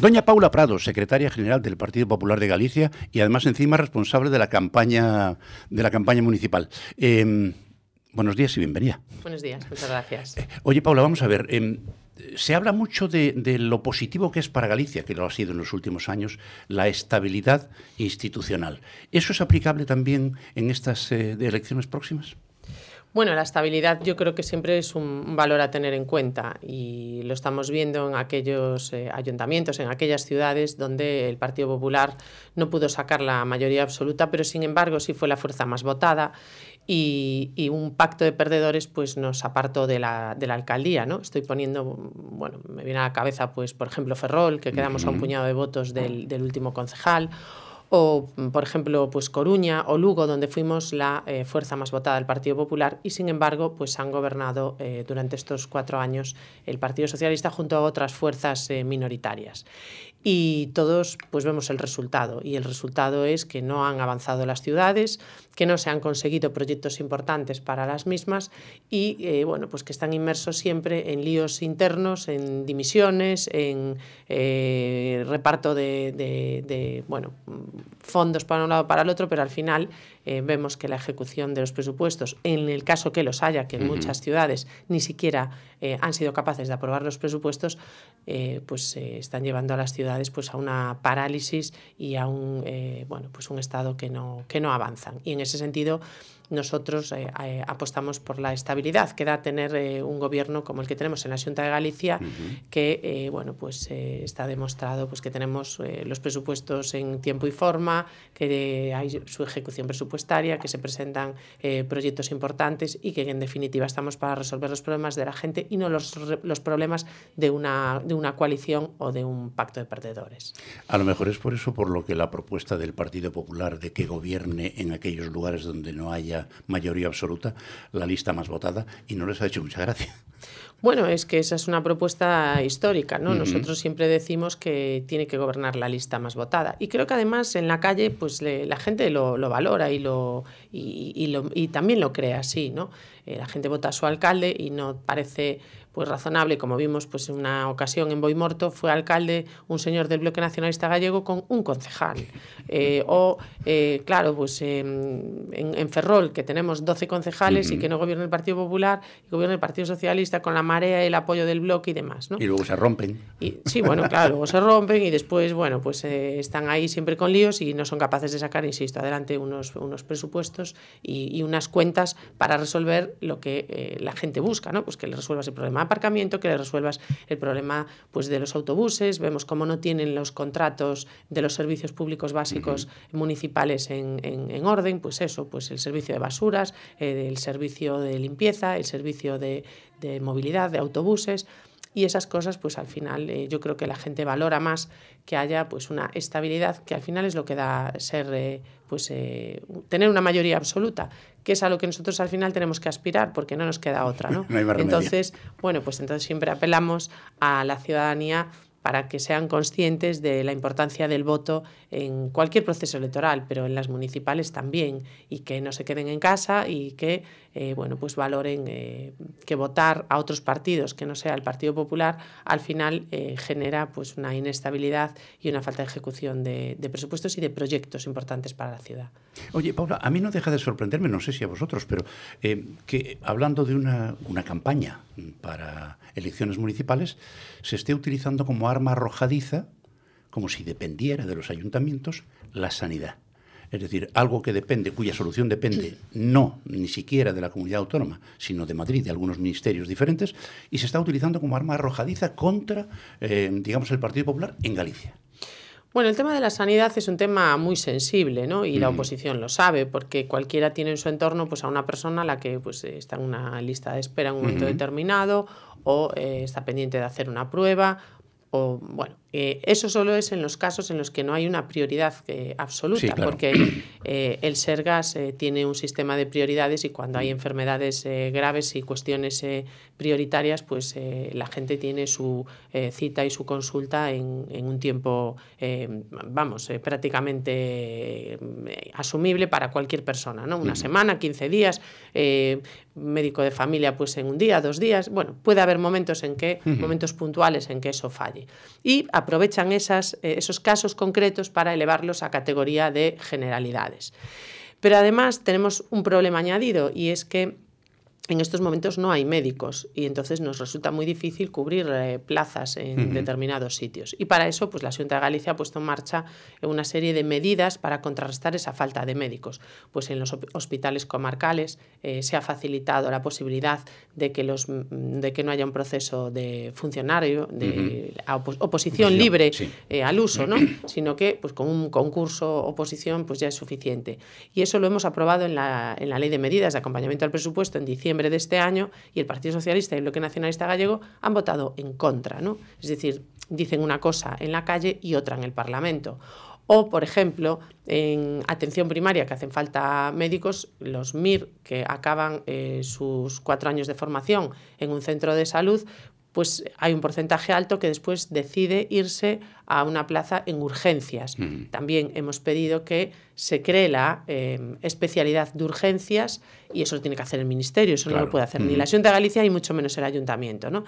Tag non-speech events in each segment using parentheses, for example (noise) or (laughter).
Doña Paula Prado, secretaria general del Partido Popular de Galicia y además encima responsable de la campaña de la campaña municipal. Eh, buenos días y bienvenida. Buenos días, muchas gracias. Eh, oye, Paula, vamos a ver. Eh, se habla mucho de, de, lo positivo que es para Galicia, que lo ha sido en los últimos años, la estabilidad institucional. ¿Eso es aplicable también en estas eh, elecciones próximas? Bueno, la estabilidad yo creo que siempre es un valor a tener en cuenta y lo estamos viendo en aquellos eh, ayuntamientos, en aquellas ciudades donde el Partido Popular no pudo sacar la mayoría absoluta, pero sin embargo sí fue la fuerza más votada y, y un pacto de perdedores pues nos apartó de la, de la alcaldía, ¿no? Estoy poniendo, bueno, me viene a la cabeza pues por ejemplo Ferrol, que quedamos a un puñado de votos del, del último concejal, o, por ejemplo, pues Coruña o Lugo, donde fuimos la eh, fuerza más votada del Partido Popular y, sin embargo, pues han gobernado eh, durante estos cuatro años el Partido Socialista junto a otras fuerzas eh, minoritarias y todos pues vemos el resultado. Y el resultado es que no han avanzado las ciudades, que no se han conseguido proyectos importantes para las mismas y eh, bueno pues que están inmersos siempre en líos internos, en dimisiones, en eh, reparto de, de, de, bueno fondos para un lado para el otro, pero al final eh, vemos que la ejecución de los presupuestos, en el caso que los haya, que en uh -huh. muchas ciudades ni siquiera eh, han sido capaces de aprobar los presupuestos, eh, pues eh, están llevando a las ciudades pues, a una parálisis y a un, bueno, pues un estado que no, que no avanzan. Y en ese sentido, nosotros eh, eh, apostamos por la estabilidad que da tener eh, un gobierno como el que tenemos en la Junta de Galicia, uh -huh. que bueno, pues, está demostrado pues, que tenemos los presupuestos en tiempo y forma, que hay su ejecución presupuestaria, que se presentan proyectos importantes y que en definitiva estamos para resolver los problemas de la gente y no los, los problemas de una, de una coalición o de un pacto de perdedores. A lo mejor es por eso por lo que la propuesta del Partido Popular de que gobierne en aquellos lugares donde no haya mayoría absoluta, la lista más votada, y no les ha hecho mucha gracia. Bueno, es que esa es una propuesta histórica, ¿no? Uh -huh. Nosotros siempre decimos que tiene que gobernar la lista más votada. Y creo que además en la calle, pues le, la gente lo, lo, valora y, lo, y, y, lo, y también lo cree así, ¿no? Eh, la gente vota a su alcalde y no parece pues razonable, como vimos pues en una ocasión en Boimorto, fue alcalde un señor del bloque nacionalista gallego con un concejal. (laughs) Eh, o, eh, claro, pues eh, en, en, Ferrol, que tenemos 12 concejales uh -huh. y que no gobierna el Partido Popular, y gobierna el Partido Socialista con la marea y el apoyo del bloque y demás. ¿no? Y luego se rompen. Y, sí, bueno, claro, luego se rompen y después, bueno, pues eh, están ahí siempre con líos y no son capaces de sacar, insisto, adelante unos, unos presupuestos y, y unas cuentas para resolver lo que eh, la gente busca, ¿no? Pues que le resuelvas el problema aparcamiento, que le resuelvas el problema pues, de los autobuses, vemos cómo no tienen los contratos de los servicios públicos básicos uh -huh. municipales en, en, en, orden, pues eso, pues el servicio de basuras, eh, el servicio de limpieza, el servicio de, de movilidad, de autobuses, y esas cosas pues al final eh, yo creo que la gente valora más que haya pues una estabilidad que al final es lo que da ser eh, pues eh, tener una mayoría absoluta que es a lo que nosotros al final tenemos que aspirar porque no nos queda otra ¿no? (laughs) no entonces bueno pues entonces siempre apelamos a la ciudadanía para que sean conscientes de la importancia del voto en cualquier proceso electoral, pero en las municipales también, y que no se queden en casa y que eh, bueno, pues valoren eh, que votar a otros partidos que no sea el Partido Popular al final eh, genera pues una inestabilidad y una falta de ejecución de, presupuestos y de proyectos importantes para la ciudad. Oye, Paula, a mí no deja de sorprenderme, no sé si a vosotros, pero que hablando de una, una campaña para elecciones municipales, se esté utilizando como arma arrojadiza, como si dependiera de los ayuntamientos, la sanidad. Es decir, algo que depende, cuya solución depende no ni siquiera de la comunidad autónoma, sino de Madrid, de algunos ministerios diferentes, y se está utilizando como arma arrojadiza contra, eh, digamos, el Partido Popular en Galicia. Bueno, el tema de la sanidad es un tema muy sensible, ¿no? Y la oposición lo sabe, porque cualquiera tiene en su entorno pues, a una persona a la que pues, está en una lista de espera en un momento determinado o eh, está pendiente de hacer una prueba o bueno, eh, eso solo es en los casos en los que no hay una prioridad eh, absoluta, porque eh, el Sergas tiene un sistema de prioridades y cuando hay enfermedades graves y cuestiones prioritarias, pues la gente tiene su cita y su consulta en, en un tiempo, vamos, prácticamente asumible para cualquier persona, ¿no? Una semana, 15 días, médico de familia, pues en un día, dos días. Bueno, puede haber momentos en que, momentos puntuales en que eso falle. Y aprovechan eh, esos casos concretos para elevarlos a categoría de generalidades. Pero además tenemos un problema añadido y es que en estos momentos no hay médicos y entonces nos resulta muy difícil cubrir eh, plazas en determinados sitios. Y para eso, pues la Junta de Galicia ha puesto en marcha una serie de medidas para contrarrestar esa falta de médicos. Pues en los hospitales comarcales eh, se ha facilitado la posibilidad de que, los, de que no haya un proceso de funcionario, de oposición libre eh, al uso, ¿no? sino que pues, con un concurso oposición pues ya es suficiente. Y eso lo hemos aprobado en la, en la Ley de Medidas de Acompañamiento al Presupuesto en diciembre de este año y el Partido Socialista y el Bloque Nacionalista Gallego han votado en contra. ¿no? Es decir, dicen una cosa en la calle y otra en el Parlamento. O, por ejemplo, en atención primaria, que hacen falta médicos, los MIR que acaban eh, sus cuatro años de formación en un centro de salud, pues hay un porcentaje alto que después decide irse a una plaza en urgencias. Mm. También hemos pedido que se cree la em, especialidad de urgencias y eso lo tiene que hacer el Ministerio, eso no lo puede hacer ni la Junta de Galicia y mucho menos el Ayuntamiento, ¿no?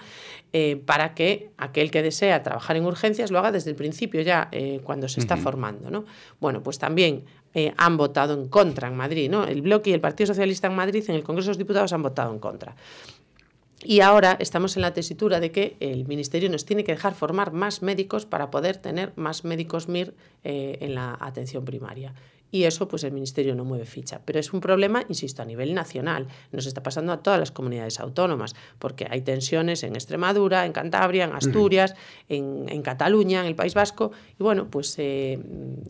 Eh, para que aquel que desea trabajar en urgencias lo haga desde el principio ya, eh, cuando se está formando. ¿no? Bueno, pues también eh, han votado en contra en Madrid, ¿no? El Bloque y el Partido Socialista en Madrid en el Congreso de los Diputados han votado en contra. Y ahora estamos en la tesitura de que el Ministerio nos tiene que dejar formar más médicos para poder tener más médicos MIR eh, en la atención primaria y eso pues el Ministerio no mueve ficha. Pero es un problema, insisto, a nivel nacional. Nos está pasando a todas las comunidades autónomas, porque hay tensiones en Extremadura, en Cantabria, en Asturias, en, en, Cataluña, en el País Vasco, y bueno, pues eh,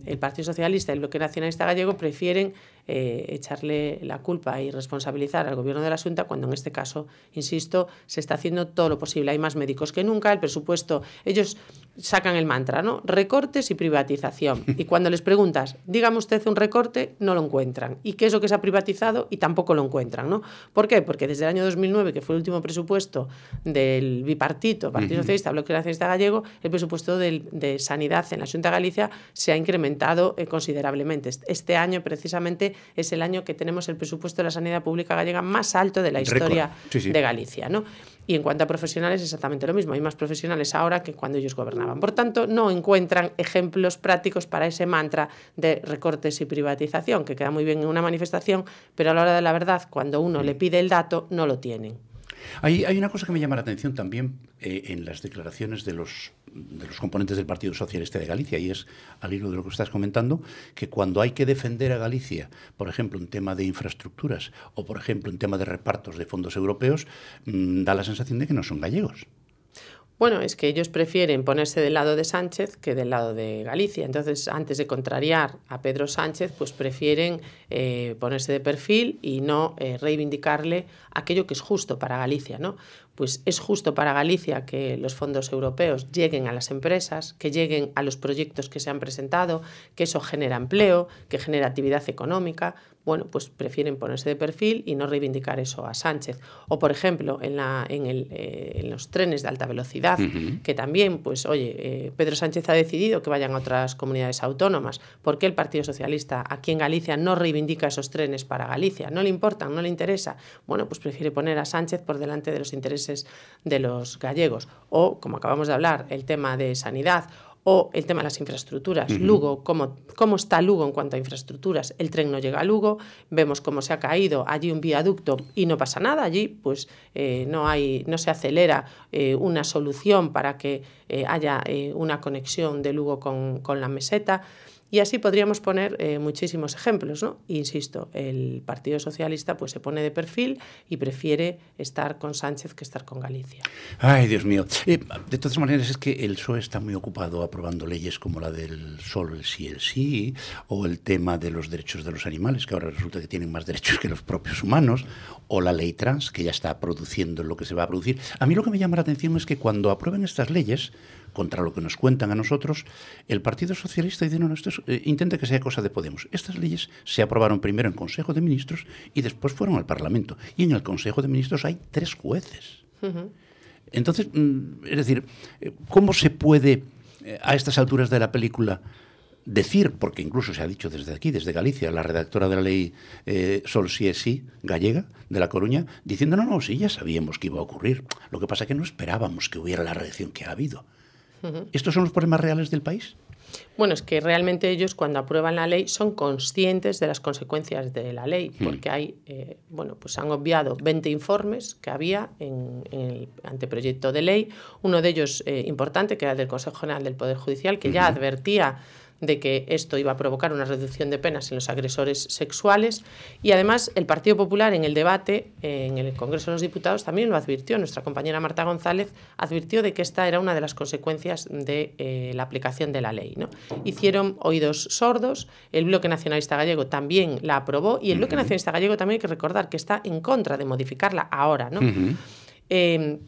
el Partido Socialista y el Bloque Nacionalista Gallego prefieren eh, echarle la culpa y responsabilizar al gobierno de la Junta cuando en este caso, insisto, se está haciendo todo lo posible. Hay más médicos que nunca, el presupuesto, ellos sacan el mantra, ¿no? Recortes y privatización. (laughs) Y cuando les preguntas, dígame usted un recorte, no lo encuentran. ¿Y qué es lo que se ha privatizado? Y tampoco lo encuentran, ¿no? ¿Por qué? Porque desde el año 2009, que fue el último presupuesto del bipartito, Partido Socialista, Bloque Nacionalista Gallego, el presupuesto de, sanidad en la Junta de Galicia se ha incrementado eh, considerablemente. Este año, precisamente, es el año que tenemos el presupuesto de la sanidad pública gallega más alto de la historia de Galicia, ¿no? Y en cuanto a profesionales, exactamente lo mismo. Hay más profesionales ahora que cuando ellos gobernaban. Por tanto, no encuentran ejemplos prácticos para ese mantra de recortes y privatización, que queda muy bien en una manifestación, pero a la hora de la verdad, cuando uno le pide el dato, no lo tienen. Hay, hay una cosa que me llama la atención también eh, en las declaraciones de los, de los componentes del Partido Socialista de Galicia, y es, al hilo de lo que estás comentando, que cuando hay que defender a Galicia, por ejemplo, en tema de infraestructuras o, por ejemplo, en tema de repartos de fondos europeos, mmm, da la sensación de que no son gallegos. Bueno, es que ellos prefieren ponerse del lado de Sánchez que del lado de Galicia. Entonces, antes de contrariar a Pedro Sánchez, pues prefieren eh, ponerse de perfil y no eh, reivindicarle aquello que es justo para Galicia, ¿no? Pues es justo para Galicia que los fondos europeos lleguen a las empresas, que lleguen a los proyectos que se han presentado, que eso genera empleo, que genera actividad económica bueno, pues prefieren ponerse de perfil y no reivindicar eso a Sánchez. O, por ejemplo, en, la, en, el, eh, en los trenes de alta velocidad, que también, pues, oye, eh, Pedro Sánchez ha decidido que vayan a otras comunidades autónomas. ¿Por qué el Partido Socialista aquí en Galicia no reivindica esos trenes para Galicia? ¿No le importan? ¿No le interesa? Bueno, pues prefiere poner a Sánchez por delante de los intereses de los gallegos. O, como acabamos de hablar, el tema de sanidad o el tema de las infraestructuras. Lugo, ¿cómo, ¿cómo está Lugo en cuanto a infraestructuras? El tren no llega a Lugo, vemos cómo se ha caído allí un viaducto y no pasa nada. Allí pues eh, no, hay, no se acelera eh, una solución para que eh, haya una conexión de Lugo con, con la meseta. Y así podríamos poner eh, muchísimos ejemplos, ¿no? Insisto, el Partido Socialista pues se pone de perfil y prefiere estar con Sánchez que estar con Galicia. Ay, Dios mío. Eh, de todas maneras, es que el PSOE está muy ocupado aprobando leyes como la del solo el sí, el sí, o el tema de los derechos de los animales, que ahora resulta que tienen más derechos que los propios humanos, o la ley trans, que ya está produciendo lo que se va a producir. A mí lo que me llama la atención es que cuando aprueben estas leyes, contra lo que nos cuentan a nosotros, el Partido Socialista dice, no, no, esto es, eh, intenta que sea cosa de Podemos. Estas leyes se aprobaron primero en Consejo de Ministros y después fueron al Parlamento. Y en el Consejo de Ministros hay tres jueces. Uh -huh. Entonces, mm, es decir, eh, ¿cómo se puede eh, a estas alturas de la película decir, porque incluso se ha dicho desde aquí, desde Galicia, la redactora de la ley eh, Sol sí es sí, gallega, de La Coruña, diciendo, no, no, sí, ya sabíamos que iba a ocurrir. Lo que pasa es que no esperábamos que hubiera la reacción que ha habido. Uh -huh. ¿Estos son los problemas reales del país? Bueno, es que realmente ellos cuando aprueban la ley son conscientes de las consecuencias de la ley, porque hay, eh, bueno, pues han obviado 20 informes que había en, en el anteproyecto de ley, uno de ellos eh, importante, que era del Consejo General del Poder Judicial, que uh -huh. ya advertía de que esto iba a provocar una reducción de penas en los agresores sexuales y además el Partido Popular en el debate en el Congreso de los Diputados también lo advirtió. Nuestra compañera Marta González advirtió de que esta era una de las consecuencias de eh, la aplicación de la ley. ¿no? Hicieron oídos sordos, el Bloque Nacionalista Gallego también la aprobó y el Bloque Nacionalista Gallego también hay que recordar que está en contra de modificarla ahora. ¿no? Uh -huh. eh,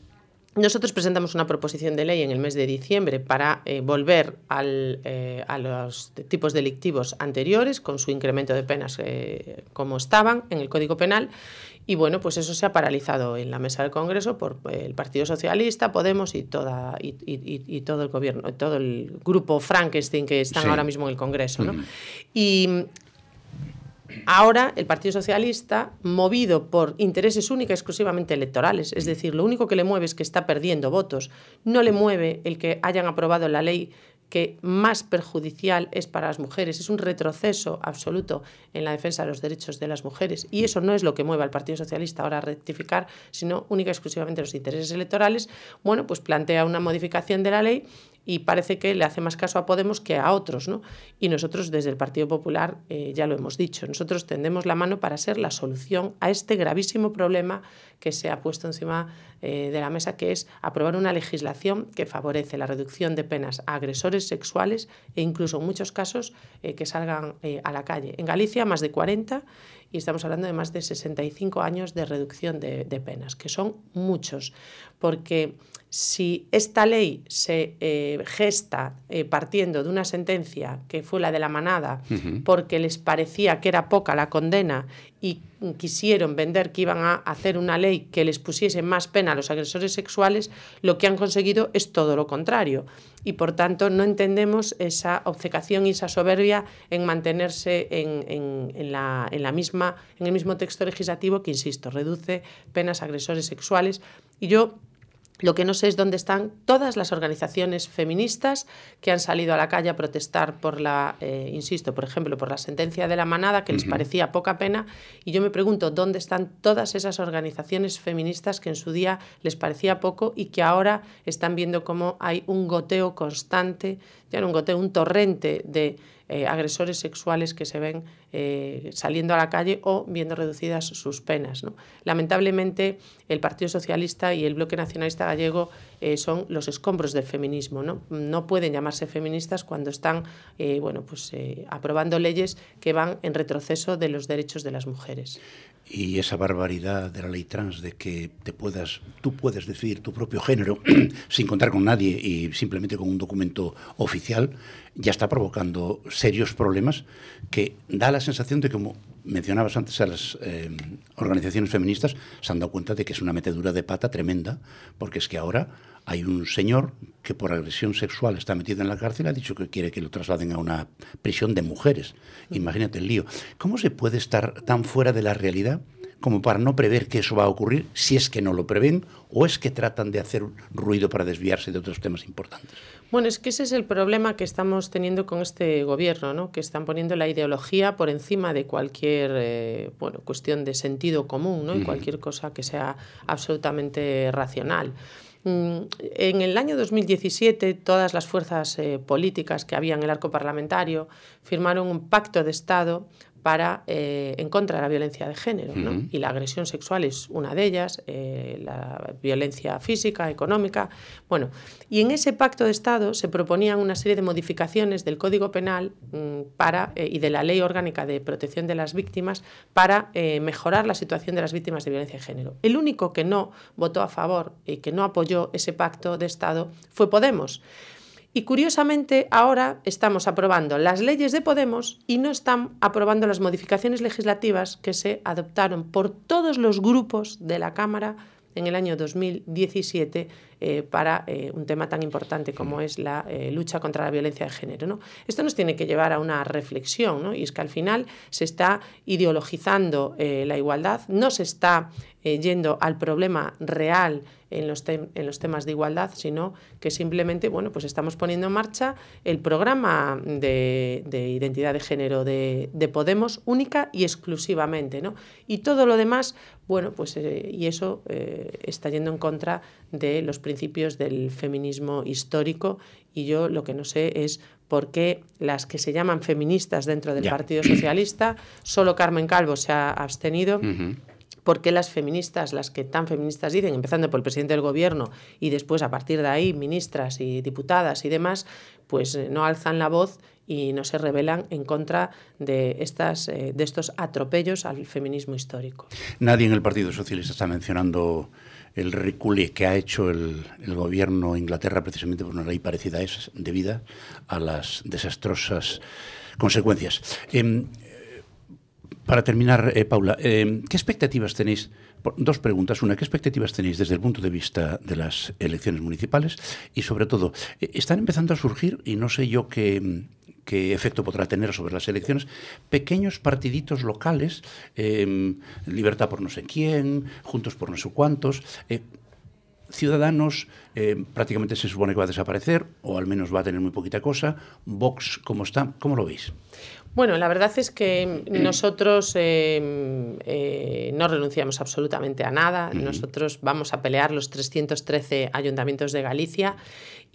nosotros presentamos una proposición de ley en el mes de diciembre para eh, volver al, eh, a los tipos delictivos anteriores con su incremento de penas eh, como estaban en el Código Penal y bueno, pues eso se ha paralizado en la mesa del Congreso por el Partido Socialista, Podemos y toda y, y, y todo el gobierno, todo el grupo Frankenstein que están sí. ahora mismo en el Congreso, ¿no? Y Ahora el Partido Socialista, movido por intereses únicos exclusivamente electorales, es decir, lo único que le mueve es que está perdiendo votos, no le mueve el que hayan aprobado la ley que más perjudicial es para las mujeres, es un retroceso absoluto en la defensa de los derechos de las mujeres. Y eso no es lo que mueve al Partido Socialista ahora a rectificar, sino única y exclusivamente los intereses electorales, bueno, pues plantea una modificación de la ley y parece que le hace más caso a Podemos que a otros, ¿no? Y nosotros desde el Partido Popular eh, ya lo hemos dicho, nosotros tendemos la mano para ser la solución a este gravísimo problema que se ha puesto encima eh, de la mesa, que es aprobar una legislación que favorece la reducción de penas a agresores sexuales e incluso en muchos casos eh, que salgan a la calle. En Galicia más de 40 y estamos hablando de más de 65 años de reducción de, de penas, que son muchos, porque si esta ley se eh, gesta eh, partiendo de una sentencia que fue la de la manada, uh -huh. porque les parecía que era poca la condena y quisieron vender que iban a hacer una ley que les pusiese más pena a los agresores sexuales, lo que han conseguido es todo lo contrario. Y por tanto no entendemos esa obcecación y esa soberbia en mantenerse en, en, en, la, en, la misma, en el mismo texto legislativo que, insisto, reduce penas a agresores sexuales. Y yo lo que no sé es dónde están todas las organizaciones feministas que han salido a la calle a protestar por la, eh, insisto, por ejemplo, por la sentencia de la manada, que les parecía poca pena. Y yo me pregunto dónde están todas esas organizaciones feministas que en su día les parecía poco y que ahora están viendo cómo hay un goteo constante, ya no un goteo, un torrente de eh, agresores sexuales que se ven eh, saliendo a la calle o viendo reducidas sus penas. Lamentablemente, el Partido Socialista y el Bloque Nacionalista Gallego eh, son los escombros del feminismo. No, no pueden llamarse feministas cuando están bueno, pues, aprobando leyes que van en retroceso de los derechos de las mujeres. Y esa barbaridad de la ley trans de que te puedas, tú puedes decidir tu propio género (clears throat) sin contar con nadie y simplemente con un documento oficial, ya está provocando serios problemas que da la sensación de, como mencionabas antes a las eh, organizaciones feministas, se han dado cuenta de que es una metedura de pata tremenda, porque es que ahora hay un señor que por agresión sexual está metido en la cárcel, ha dicho que quiere que lo trasladen a una prisión de mujeres. Imagínate el lío. ¿Cómo se puede estar tan fuera de la realidad como para no prever que eso va a ocurrir, si es que no lo prevén o es que tratan de hacer ruido para desviarse de otros temas importantes? Bueno, es que ese es el problema que estamos teniendo con este gobierno, ¿no? que están poniendo la ideología por encima de cualquier eh, bueno, cuestión de sentido común ¿no? y cualquier cosa que sea absolutamente racional. Mm, en el año 2017, todas las fuerzas eh, políticas que había en el arco parlamentario firmaron un pacto de Estado para, eh, en contra de la violencia de género. Y la agresión sexual es una de ellas, eh, la violencia física, económica. Bueno, y en ese pacto de Estado se proponían una serie de modificaciones del Código Penal mm, para, eh, y de la Ley Orgánica de Protección de las Víctimas para mejorar la situación de las víctimas de violencia de género. El único que no votó a favor y que no apoyó ese pacto de Estado fue Podemos. Y curiosamente ahora estamos aprobando las leyes de Podemos y no están aprobando las modificaciones legislativas que se adoptaron por todos los grupos de la Cámara en el año 2017 eh, para eh, un tema tan importante como es la eh, lucha contra la violencia de género. Esto nos tiene que llevar a una reflexión, ¿no? y es que al final se está ideologizando la igualdad, no se está yendo al problema real en los, en los temas de igualdad, sino que simplemente bueno, pues estamos poniendo en marcha el programa de, identidad de género de, Podemos única y exclusivamente. ¿no? Y todo lo demás, bueno, pues eh, y eso eh, está yendo en contra de los principios del feminismo histórico y yo lo que no sé es por qué las que se llaman feministas dentro del Partido Socialista, solo Carmen Calvo se ha abstenido por qué las feministas, las que tan feministas dicen, empezando por el presidente del gobierno y después a partir de ahí ministras y diputadas y demás, pues eh, no alzan la voz y no se rebelan en contra de, estas, eh, de estos atropellos al feminismo histórico. Nadie en el Partido Socialista está mencionando el reculé que ha hecho el, gobierno de Inglaterra precisamente por una ley parecida a esa, debido a las desastrosas consecuencias. Em, para terminar, eh, Paula, eh, ¿qué expectativas tenéis? Dos preguntas. Una, ¿qué expectativas tenéis desde el punto de vista de las elecciones municipales? Y sobre todo, eh, están empezando a surgir, y no sé yo qué, qué efecto podrá tener sobre las elecciones, pequeños partiditos locales, Libertad por no sé quién, Juntos por no sé cuántos. Ciudadanos prácticamente se supone que va a desaparecer, o al menos va a tener muy poquita cosa. Vox, ¿cómo está? ¿Cómo lo veis? Bueno, la verdad es que nosotros eh, eh, no renunciamos absolutamente a nada. Nosotros vamos a pelear los 313 ayuntamientos de Galicia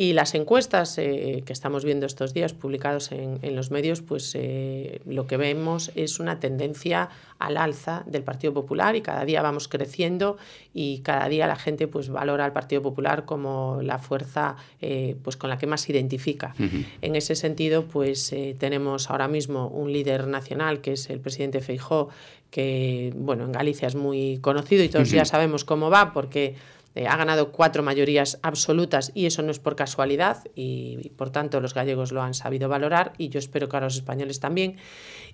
y las encuestas eh, que estamos viendo estos días publicados en, los medios, pues lo que vemos es una tendencia al alza del Partido Popular y cada día vamos creciendo y cada día la gente pues valora al Partido Popular como la fuerza pues con la que más se identifica. En ese sentido, pues tenemos ahora mismo un líder nacional, que es el presidente Feijó, que bueno, en Galicia es muy conocido y todos ya sabemos cómo va, porque eh, ha ganado cuatro mayorías absolutas y eso no es por casualidad y, por tanto los gallegos lo han sabido valorar y yo espero que ahora los españoles también.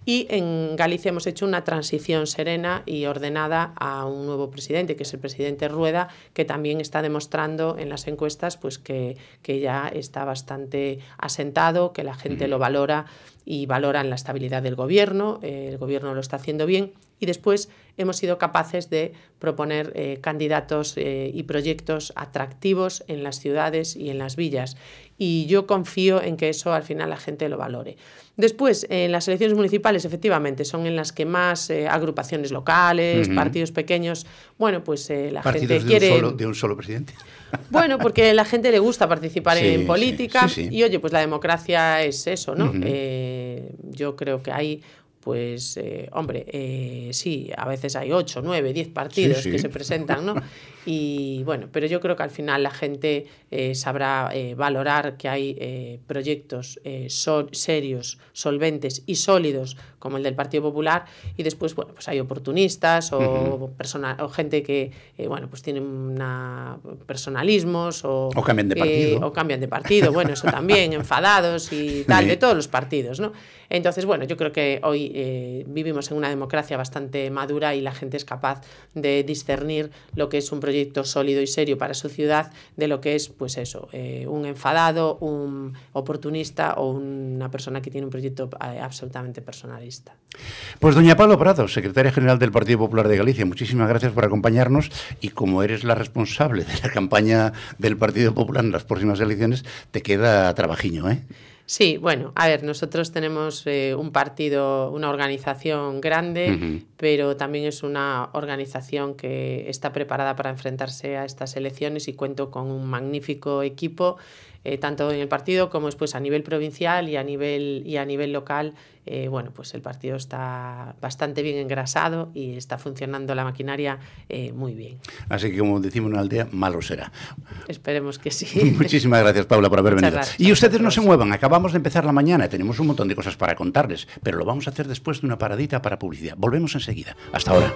Y en Galicia hemos hecho una transición serena y ordenada a un nuevo presidente, que es el presidente Rueda, que también está demostrando en las encuestas pues, que, que ya está bastante asentado, que la gente lo valora y valoran la estabilidad del gobierno, eh, el gobierno lo está haciendo bien y después hemos sido capaces de proponer eh, candidatos eh, y proyectos atractivos en las ciudades y en las villas. Y yo confío en que eso al final la gente lo valore. Después, en las elecciones municipales, efectivamente, son en las que más agrupaciones locales, partidos pequeños, bueno, pues la gente quiere... Un solo, de un solo presidente. (laughs) Bueno, porque a la gente le gusta participar en política y oye, pues la democracia es eso, ¿no? Eh, yo creo que hay pues, eh, hombre, eh, sí, a veces hay ocho, nueve, diez partidos que se presentan, ¿no? (laughs) Y bueno, pero yo creo que al final la gente eh, sabrá valorar que hay proyectos serios, solventes y sólidos como el del Partido Popular y después, bueno, pues hay oportunistas o, o gente que, bueno, pues tienen una personalismos o... O cambian de partido. o cambian de partido, bueno, eso también, (laughs) enfadados y tal, de todos los partidos, ¿no? Entonces, bueno, yo creo que hoy eh, vivimos en una democracia bastante madura y la gente es capaz de discernir lo que es un proyecto sólido y serio para su ciudad de lo que es, pues eso, eh, un enfadado, un oportunista o una persona que tiene un proyecto eh, absolutamente personalista. Pues doña Pablo Prado, secretaria general del Partido Popular de Galicia, muchísimas gracias por acompañarnos y como eres la responsable de la campaña del Partido Popular en las próximas elecciones, te queda trabajiño, ¿eh? Sí, bueno, a ver, nosotros tenemos eh, un partido, una organización grande, uh -huh. pero también es una organización que está preparada para enfrentarse a estas elecciones y cuento con un magnífico equipo eh, tanto en el partido como después a nivel provincial y a nivel, y a nivel local, eh, bueno, pues el partido está bastante bien engrasado y está funcionando la maquinaria eh, muy bien. Así que, como decimos en una aldea, malo será. Esperemos que sí. (laughs) Muchísimas gracias, Paula, por haber Muchas venido. Gracias, y ustedes no se muevan, acabamos de empezar la mañana, tenemos un montón de cosas para contarles, pero lo vamos a hacer después de una paradita para publicidad. Volvemos enseguida. Hasta ahora.